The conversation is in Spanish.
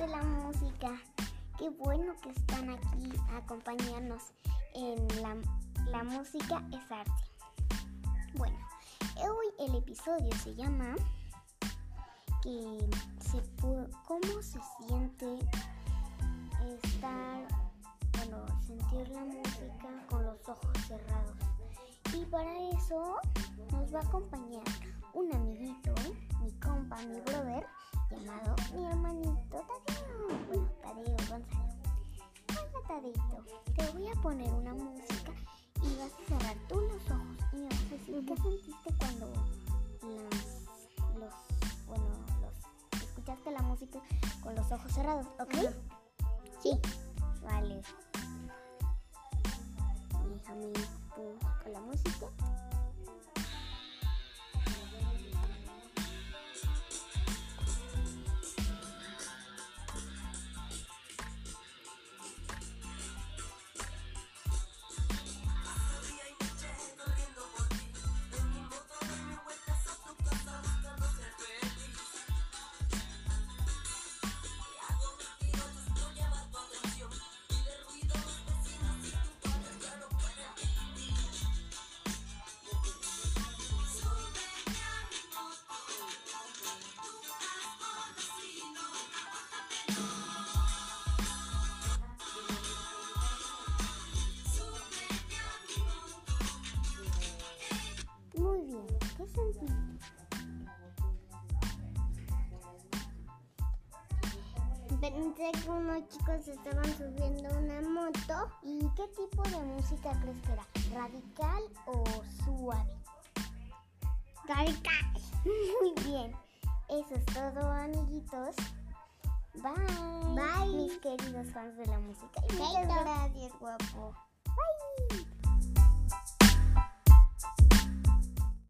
de la música. Qué bueno que están aquí a acompañarnos en la, la música es arte. Bueno, hoy el episodio se llama que cómo se siente estar bueno sentir la música con los ojos cerrados y para eso nos va a acompañar un amiguito mi compa mi brother llamado mi hermanito Te voy a poner una música y vas a cerrar tú los ojos y me vas a decir qué sentiste cuando los, bueno, los, escuchaste la música con los ojos cerrados, ¿ok? Sí. Vale. Déjame con la música. Pensé que unos chicos estaban subiendo una moto. ¿Y qué tipo de música crees que era? ¿Radical o suave? Radical. Muy bien. Eso es todo, amiguitos. Bye. Bye. Mis queridos fans de la música. muchas gracias, guapo.